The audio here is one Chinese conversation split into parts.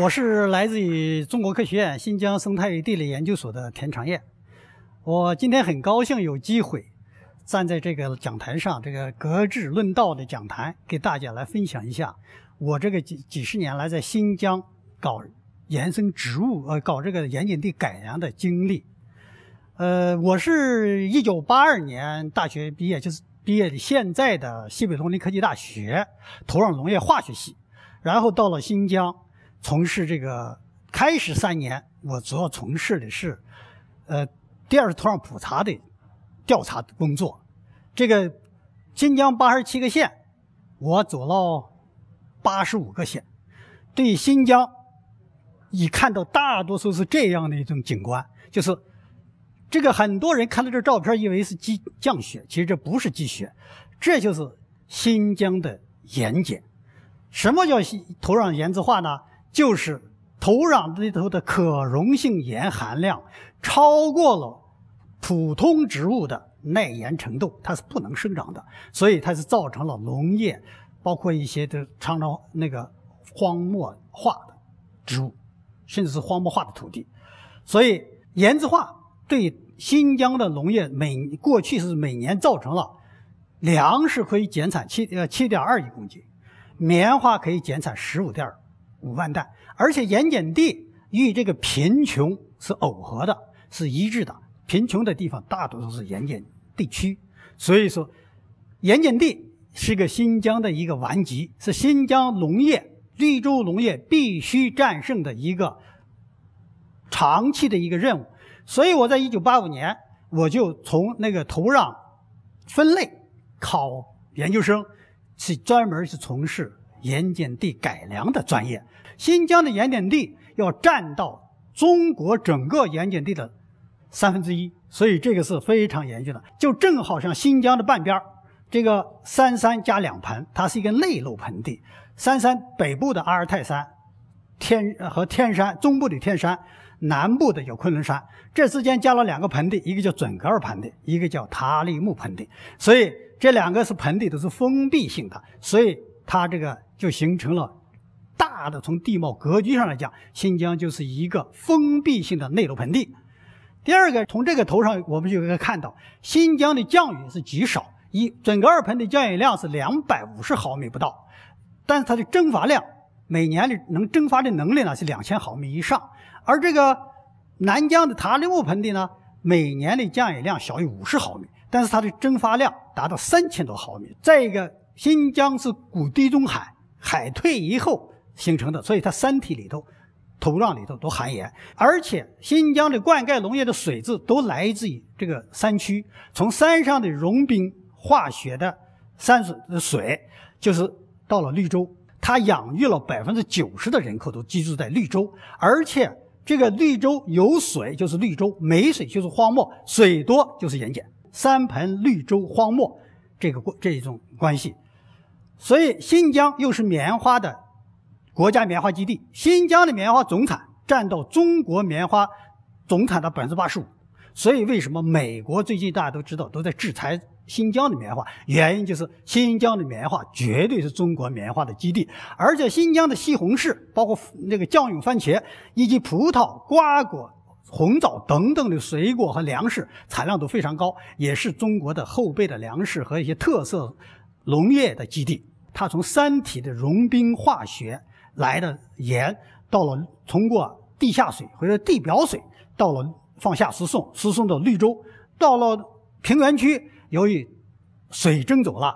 我是来自于中国科学院新疆生态与地理研究所的田长燕。我今天很高兴有机会站在这个讲台上，这个格致论道的讲坛，给大家来分享一下我这个几几十年来在新疆搞野生植物呃搞这个盐碱地改良的经历。呃，我是一九八二年大学毕业，就是毕业的现在的西北农林科技大学土壤农业化学系，然后到了新疆。从事这个开始三年，我主要从事的是，呃，第二土壤普查的调查工作。这个新疆八十七个县，我走了八十五个县。对新疆，你看到大多数是这样的一种景观，就是这个很多人看到这照片，以为是积降雪，其实这不是积雪，这就是新疆的盐碱。什么叫土壤盐质化呢？就是土壤里头的可溶性盐含量超过了普通植物的耐盐程度，它是不能生长的，所以它是造成了农业，包括一些的常常那个荒漠化的植物，甚至是荒漠化的土地。所以盐质化对新疆的农业每过去是每年造成了粮食可以减产七呃七点二亿公斤，棉花可以减产十五点。五万担，而且盐碱地与这个贫穷是耦合的，是一致的。贫穷的地方大多数是盐碱地区，所以说，盐碱地是个新疆的一个顽疾，是新疆农业、绿洲农业必须战胜的一个长期的一个任务。所以我在一九八五年，我就从那个土壤分类考研究生，去专门去从事。盐碱地改良的专业，新疆的盐碱地要占到中国整个盐碱地的三分之一，所以这个是非常严峻的。就正好像新疆的半边这个三山加两盆，它是一个内陆盆地。三山北部的阿尔泰山、天和天山，中部的天山，南部的有昆仑山，这之间加了两个盆地，一个叫准格尔盆地，一个叫塔里木盆地。所以这两个是盆地，都是封闭性的，所以它这个。就形成了大的从地貌格局上来讲，新疆就是一个封闭性的内陆盆地。第二个，从这个头上我们就可以看到，新疆的降雨是极少，一整个二盆的降雨量是两百五十毫米不到，但是它的蒸发量每年的能蒸发的能力呢是两千毫米以上。而这个南疆的塔里木盆地呢，每年的降雨量小于五十毫米，但是它的蒸发量达到三千多毫米。再一个，新疆是古地中海。海退以后形成的，所以它山体里头、土壤里头都含盐，而且新疆的灌溉农业的水质都来自于这个山区，从山上的融冰化雪的山水的水，就是到了绿洲，它养育了百分之九十的人口都居住在绿洲，而且这个绿洲有水就是绿洲，没水就是荒漠，水多就是盐碱，三盆绿洲荒漠这个过这一种关系。所以新疆又是棉花的国家棉花基地，新疆的棉花总产占到中国棉花总产的百分之八十五。所以为什么美国最近大家都知道都在制裁新疆的棉花？原因就是新疆的棉花绝对是中国棉花的基地，而且新疆的西红柿、包括那个酱用番茄以及葡萄、瓜果、红枣等等的水果和粮食产量都非常高，也是中国的后备的粮食和一些特色农业的基地。它从山体的融冰化学来的盐，到了通过地下水或者地表水，到了放下输送，输送到绿洲，到了平原区，由于水蒸走了，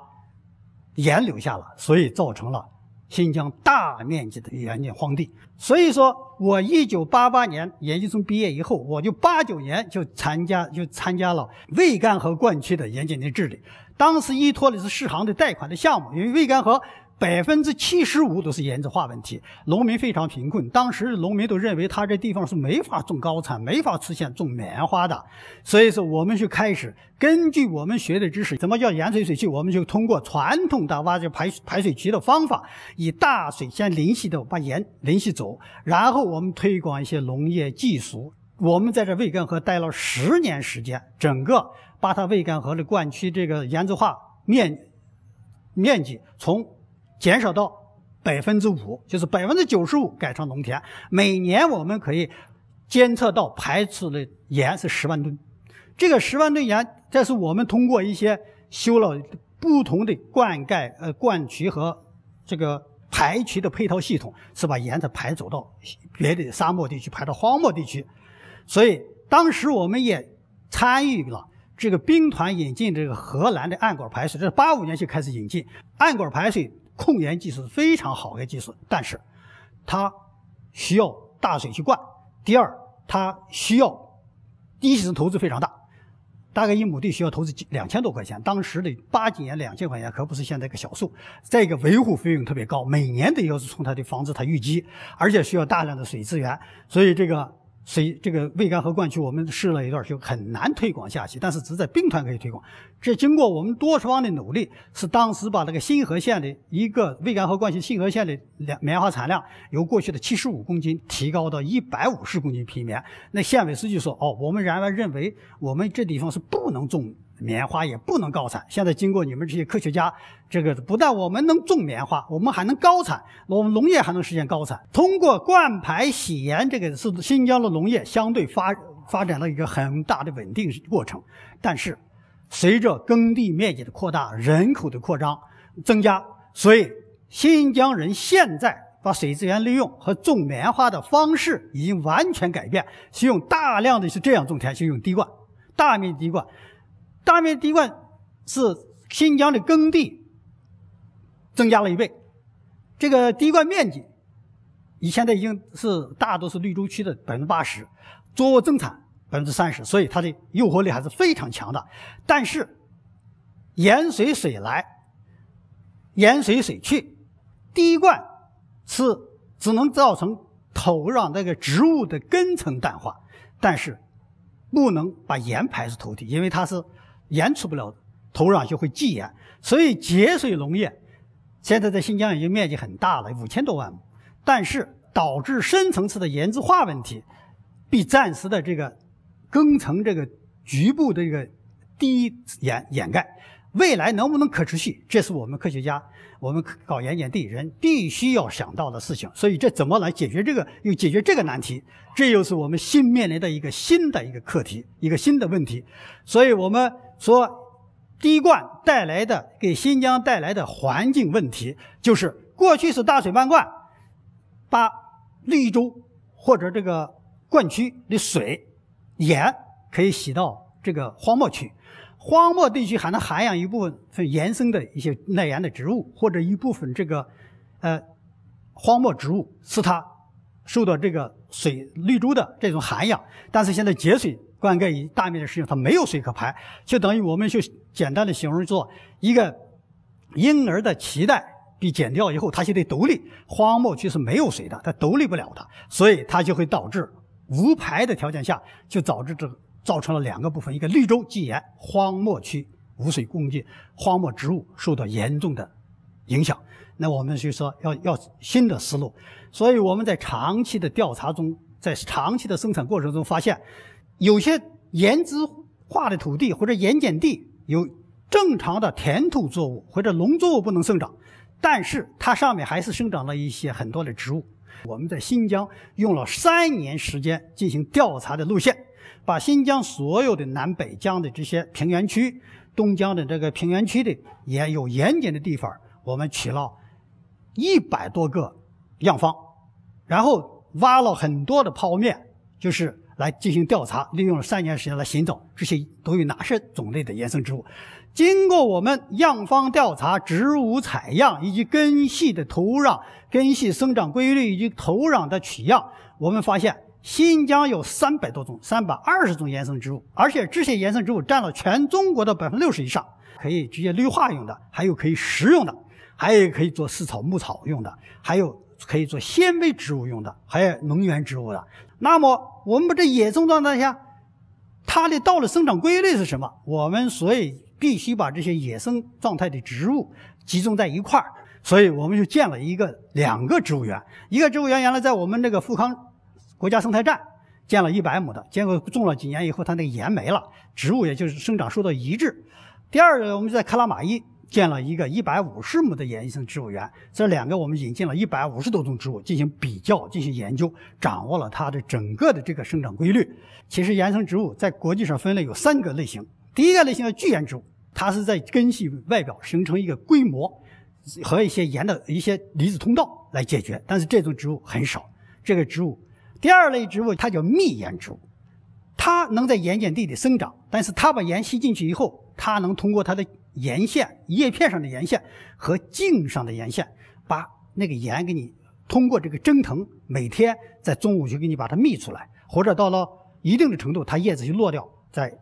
盐留下了，所以造成了新疆大面积的盐碱荒地。所以说我一九八八年研究生毕业以后，我就八九年就参加就参加了渭干河灌区的盐碱地治理。当时依托的是市行的贷款的项目，因为渭干河百分之七十五都是盐质化问题，农民非常贫困。当时农民都认为他这地方是没法种高产，没法出现种棉花的。所以说，我们就开始根据我们学的知识，什么叫盐水水渠？我们就通过传统的挖掘排排水渠的方法，以大水先淋洗的把盐淋洗走，然后我们推广一些农业技术。我们在这渭干河待了十年时间，整个。把它渭干河的灌区这个盐质化面面积从减少到百分之五，就是百分之九十五改成农田。每年我们可以监测到排出的盐是十万吨。这个十万吨盐，这是我们通过一些修了不同的灌溉、呃灌渠和这个排渠的配套系统，是把盐再排走到别的沙漠地区，排到荒漠地区。所以当时我们也参与了这个兵团引进这个荷兰的暗管排水，这是八五年就开始引进暗管排水控盐技术是，非常好的技术。但是它需要大水去灌，第二它需要第一是投资非常大。大概一亩地需要投资两千多块钱，当时的八几年两千块钱可不是现在个小数。再一个维护费用特别高，每年得要从它的房子它淤积，而且需要大量的水资源，所以这个。所以这个未干河灌区，我们试了一段，就很难推广下去。但是只在兵团可以推广。这经过我们多方的努力，是当时把那个新河县的一个未干河灌区新河县的两棉花产量，由过去的七十五公斤提高到一百五十公斤皮棉。那县委书记说：“哦，我们原来认为我们这地方是不能种。”棉花也不能高产。现在经过你们这些科学家，这个不但我们能种棉花，我们还能高产，我们农业还能实现高产。通过灌排洗盐，这个是新疆的农业相对发发展了一个很大的稳定过程。但是，随着耕地面积的扩大，人口的扩张增加，所以新疆人现在把水资源利用和种棉花的方式已经完全改变，是用大量的是这样种田，是用滴灌，大面积滴灌。大面积滴灌是新疆的耕地增加了一倍，这个滴灌面积以现在已经是大多是绿洲区的百分之八十，作物增产百分之三十，所以它的诱惑力还是非常强的。但是盐水水来，盐水水去，滴灌是只能造成土壤那个植物的根层淡化，但是不能把盐排出土地，因为它是。盐出不了，土壤就会积盐，所以节水农业现在在新疆已经面积很大了，五千多万亩，但是导致深层次的盐质化问题，被暂时的这个耕层这个局部的这个低盐掩盖。未来能不能可持续，这是我们科学家、我们搞盐碱地人必须要想到的事情。所以这怎么来解决这个，又解决这个难题？这又是我们新面临的一个新的一个课题，一个新的问题。所以我们。说滴灌带来的给新疆带来的环境问题，就是过去是大水漫灌，把绿洲或者这个灌区的水盐可以洗到这个荒漠区，荒漠地区还能涵养一部分延伸的一些耐盐的植物，或者一部分这个呃荒漠植物，使它受到这个水绿洲的这种涵养。但是现在节水。灌溉以大面积使用，它没有水可排，就等于我们就简单的形容做一个婴儿的脐带被剪掉以后，它就得独立。荒漠区是没有水的，它独立不了的，所以它就会导致无排的条件下，就导致这造成了两个部分：一个绿洲积盐，荒漠区无水供给，荒漠植物受到严重的影响。那我们就说要要新的思路，所以我们在长期的调查中，在长期的生产过程中发现。有些盐渍化的土地或者盐碱地有正常的田土作物或者农作物不能生长，但是它上面还是生长了一些很多的植物。我们在新疆用了三年时间进行调查的路线，把新疆所有的南北疆的这些平原区、东疆的这个平原区的也有盐碱的地方，我们取了一百多个样方，然后挖了很多的泡面，就是。来进行调查，利用了三年时间来寻找这些都有哪些种类的野生植物。经过我们样方调查、植物采样以及根系的土壤、根系生长规律以及土壤的取样，我们发现新疆有三百多种、三百二十种野生植物，而且这些野生植物占了全中国的百分之六十以上，可以直接绿化用的，还有可以食用的，还有可以做饲草、牧草用的，还有可以做纤维植物用的，还有能源植物的。那么，我们把这野生状态下，它的道路生长规律是什么？我们所以必须把这些野生状态的植物集中在一块儿，所以我们就建了一个两个植物园。一个植物园原来在我们那个富康国家生态站建了一百亩的，结果种了几年以后，它那个盐没了，植物也就是生长受到抑制。第二个，我们在克拉玛依建了一个一百五十亩的野生植物园。这两个我们引进了一百五十多种植物进行比较、进行研究，掌握了它的整个的这个生长规律。其实野生植物在国际上分类有三个类型，第一个类型叫巨岩植物，它是在根系外表形成一个规模和一些盐的一些离子通道来解决，但是这种植物很少。这个植物，第二类植物它叫密岩植物。它能在盐碱地里生长，但是它把盐吸进去以后，它能通过它的盐线、叶片上的盐线和茎上的盐线，把那个盐给你通过这个蒸腾，每天在中午就给你把它泌出来，或者到了一定的程度，它叶子就落掉，再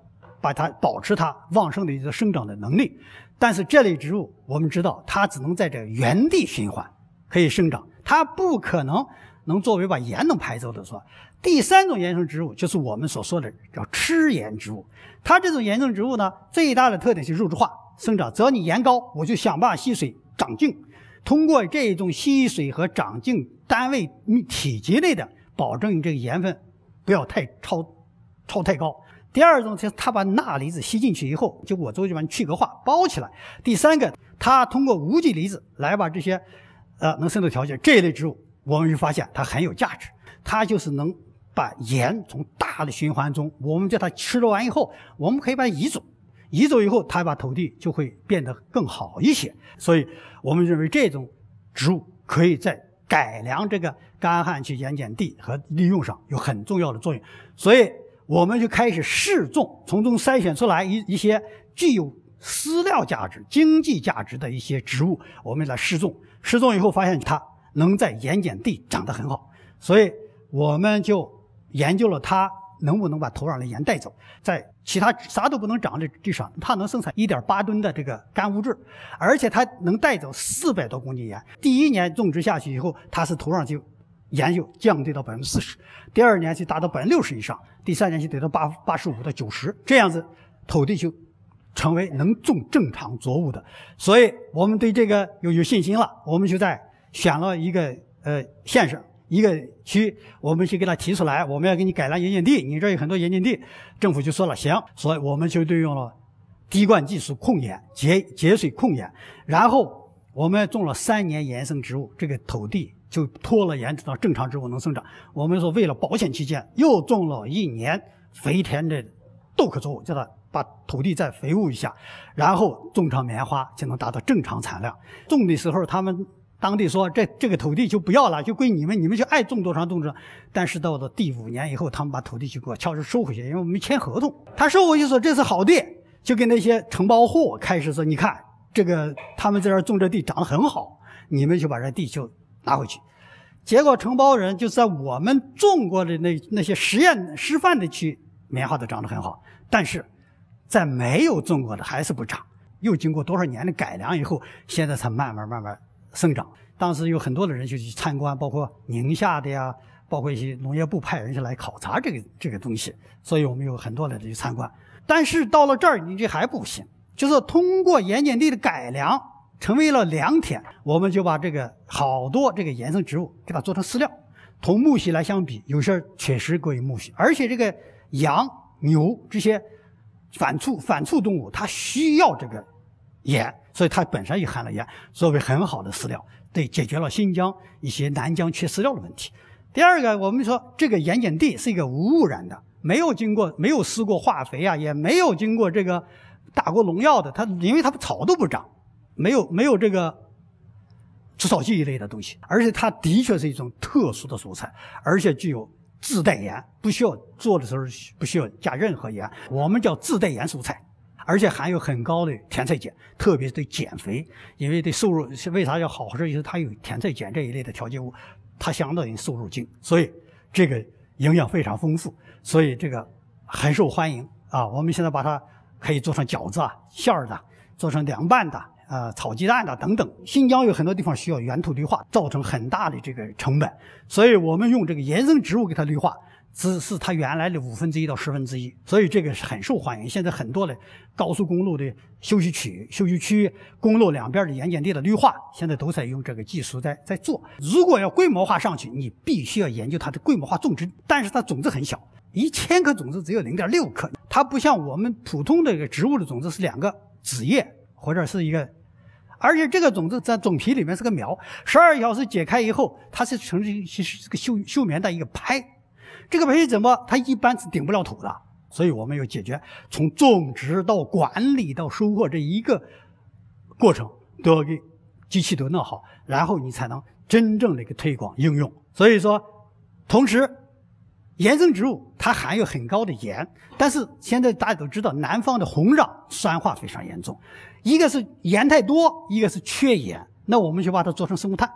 把它保持它旺盛的一个生长的能力。但是这类植物，我们知道它只能在这原地循环可以生长，它不可能。能作为把盐能排走的说，第三种盐生植物就是我们所说的叫吃盐植物。它这种盐生植物呢，最大的特点是肉质化生长。只要你盐高，我就想办法吸水长茎。通过这种吸水和长茎单位体积内的，保证你这个盐分不要太超超太高。第二种就是它把钠离子吸进去以后，就我做就把去壳化包起来。第三个，它通过无机离子来把这些呃能渗透条件这一类植物。我们就发现它很有价值，它就是能把盐从大的循环中，我们叫它吃了完以后，我们可以把它移走，移走以后，它把土地就会变得更好一些。所以我们认为这种植物可以在改良这个干旱期盐碱地和利用上有很重要的作用。所以我们就开始试种，从中筛选出来一一些具有饲料价值、经济价值的一些植物，我们来试种。试种以后发现它。能在盐碱地长得很好，所以我们就研究了它能不能把土壤的盐带走，在其他啥都不能长的地上，它能生产一点八吨的这个干物质，而且它能带走四百多公斤盐。第一年种植下去以后，它是土壤就盐就降低到百分之四十，第二年就达到百分之六十以上，第三年就得到八八十五到九十，这样子土地就成为能种正常作物的。所以我们对这个有有信心了，我们就在。选了一个呃县省一个区，我们去给他提出来，我们要给你改良盐碱地，你这有很多盐碱地，政府就说了行，所以我们就对用了滴灌技术控盐节节水控盐，然后我们种了三年盐生植物，这个土地就脱了盐，直到正常植物能生长。我们说为了保险起见，又种了一年肥田的豆科作物，叫它把土地再肥沃一下，然后种上棉花就能达到正常产量。种的时候他们。当地说这这个土地就不要了，就归你们，你们就爱种多长种多长。但是到了第五年以后，他们把土地就给我悄悄收回去，因为我们没签合同。他收回去说这是好地，就跟那些承包户开始说，你看这个他们在这种这地长得很好，你们就把这地就拿回去。结果承包人就在我们种过的那那些实验示范的区，棉花都长得很好，但是在没有种过的还是不长。又经过多少年的改良以后，现在才慢慢慢慢。生长，当时有很多的人就去参观，包括宁夏的呀，包括一些农业部派人去来考察这个这个东西，所以我们有很多的人去参观。但是到了这儿，你这还不行，就是通过盐碱地的改良，成为了良田，我们就把这个好多这个野生植物给它做成饲料。同木系来相比，有些确实过于木系，而且这个羊、牛这些反刍反刍动物，它需要这个盐。所以它本身也含了盐，作为很好的饲料，对解决了新疆一些南疆缺饲料的问题。第二个，我们说这个盐碱地是一个无污染的，没有经过没有施过化肥啊，也没有经过这个打过农药的，它因为它草都不长，没有没有这个除草剂一类的东西，而且它的确是一种特殊的蔬菜，而且具有自带盐，不需要做的时候不需要加任何盐，我们叫自带盐蔬菜。而且含有很高的甜菜碱，特别是对减肥，因为对瘦肉为啥要好？是因为它有甜菜碱这一类的调节物，它相当于瘦肉精，所以这个营养非常丰富，所以这个很受欢迎啊。我们现在把它可以做成饺子啊、馅儿的，做成凉拌的，呃，炒鸡蛋的等等。新疆有很多地方需要原土绿化，造成很大的这个成本，所以我们用这个野生植物给它绿化。只是它原来的五分之一到十分之一，所以这个是很受欢迎。现在很多的高速公路的休息区、休息区、公路两边的盐碱地的绿化，现在都在用这个技术在在做。如果要规模化上去，你必须要研究它的规模化种植，但是它种子很小，一千颗种子只有零点六克，它不像我们普通的一个植物的种子是两个子叶或者是一个而且这个种子在种皮里面是个苗，十二小时解开以后，它是成其实是个休休眠的一个胚。这个胚怎么它一般是顶不了土的，所以我们要解决从种植到管理到收获这一个过程都要给机器都弄好，然后你才能真正的一个推广应用。所以说，同时。盐生植物它含有很高的盐，但是现在大家都知道，南方的红壤酸化非常严重，一个是盐太多，一个是缺盐。那我们就把它做成生物炭，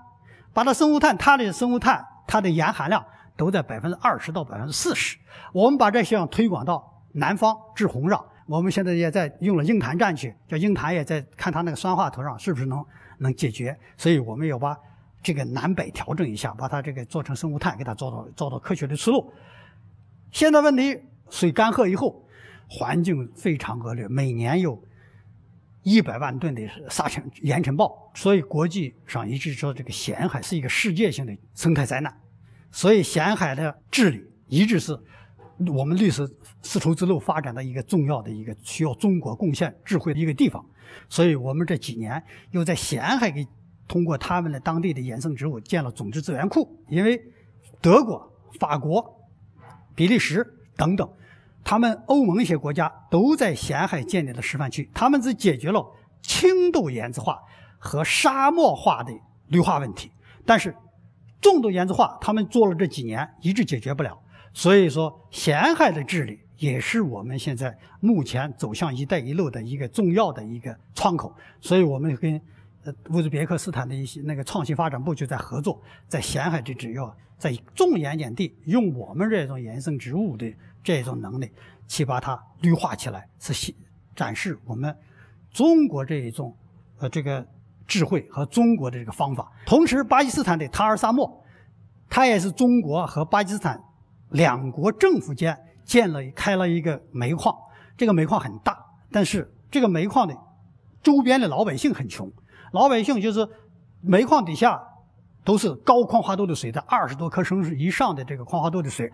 把它生物炭，它的生物炭它的盐含量都在百分之二十到百分之四十。我们把这项推广到南方治红上，我们现在也在用了鹰潭站去，叫鹰潭也在看它那个酸化土壤是不是能能解决，所以我们要把。这个南北调整一下，把它这个做成生物炭，给它做到做到科学的出路。现在问题，水干涸以后，环境非常恶劣，每年有一百万吨的沙尘盐尘暴，所以国际上一直说这个咸海是一个世界性的生态灾难。所以咸海的治理一直是我们绿色丝绸之路发展的一个重要的一个需要中国贡献智慧的一个地方。所以我们这几年又在咸海给。通过他们的当地的野生植物建了种子资源库，因为德国、法国、比利时等等，他们欧盟一些国家都在咸海建立了示范区，他们只解决了轻度盐渍化和沙漠化的绿化问题，但是重度盐渍化他们做了这几年一直解决不了，所以说咸海的治理也是我们现在目前走向“一带一路”的一个重要的一个窗口，所以我们跟。乌兹别克斯坦的一些那个创新发展部就在合作，在咸海的只要在重盐碱地用我们这种盐生植物的这种能力去把它绿化起来，是展示我们中国这一种呃这个智慧和中国的这个方法。同时，巴基斯坦的塔尔沙漠，它也是中国和巴基斯坦两国政府间建了开了一个煤矿，这个煤矿很大，但是这个煤矿的周边的老百姓很穷。老百姓就是煤矿底下都是高矿化度的水，在二十多克升以上的这个矿化度的水，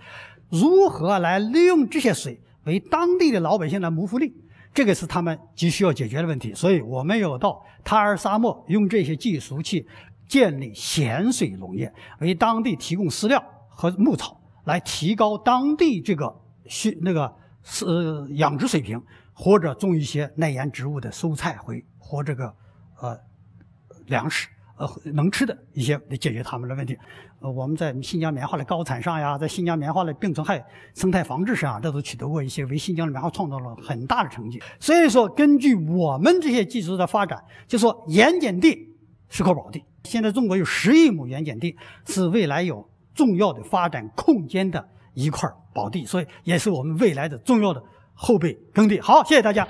如何来利用这些水为当地的老百姓来谋福利？这个是他们急需要解决的问题。所以我们要到塔尔沙漠用这些技术去建立咸水农业，为当地提供饲料和牧草，来提高当地这个需那个是养殖水平，或者种一些耐盐植物的蔬菜或或这个呃。粮食，呃，能吃的一些来解决他们的问题。呃，我们在新疆棉花的高产上呀，在新疆棉花的病虫害生态防治上，这都取得过一些为新疆的棉花创造了很大的成绩。所以说，根据我们这些技术的发展，就说盐碱地是块宝地。现在中国有十亿亩盐碱地，是未来有重要的发展空间的一块宝地，所以也是我们未来的重要的后备耕地。好，谢谢大家。